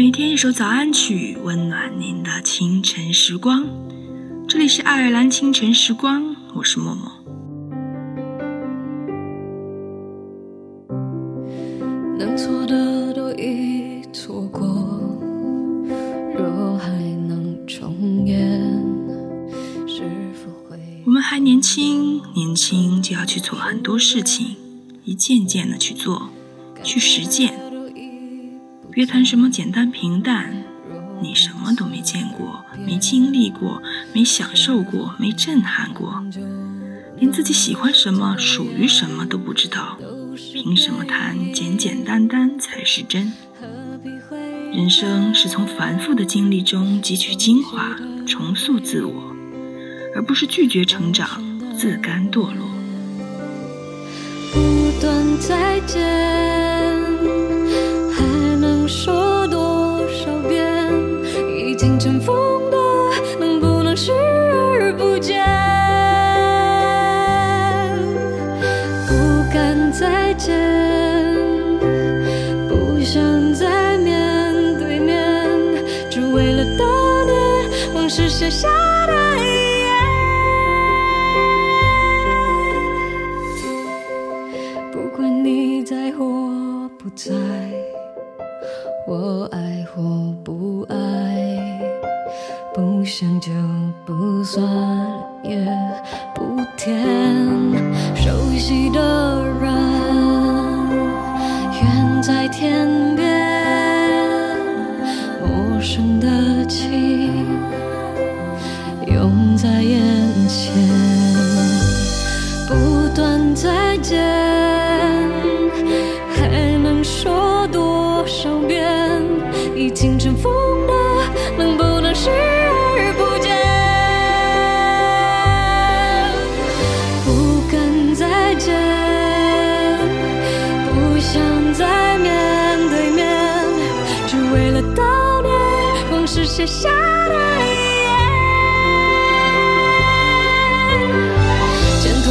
每天一首早安曲，温暖您的清晨时光。这里是爱尔兰清晨时光，我是默默。能错的都已错过，若还能重演，是否会？我们还年轻，年轻就要去做很多事情，一件件的去做，去实践。别谈什么简单平淡，你什么都没见过，没经历过，没享受过，没震撼过，连自己喜欢什么、属于什么都不知道，凭什么谈简简单单才是真？人生是从繁复的经历中汲取精华，重塑自我，而不是拒绝成长，自甘堕落。不断再见。下了一不管你在或不在，我爱或不爱，不想就不算，也不甜，熟悉的人远在天边，陌生的。再见，还能说多少遍？已经尘封的，能不能视而不见？不敢再见，不想再面对面，只为了悼念往事写下的。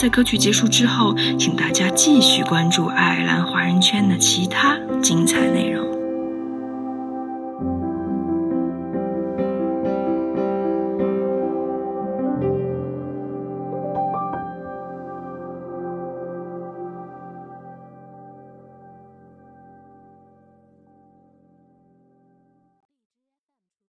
在歌曲结束之后，请大家继续关注爱尔兰华人圈的其他精彩内容。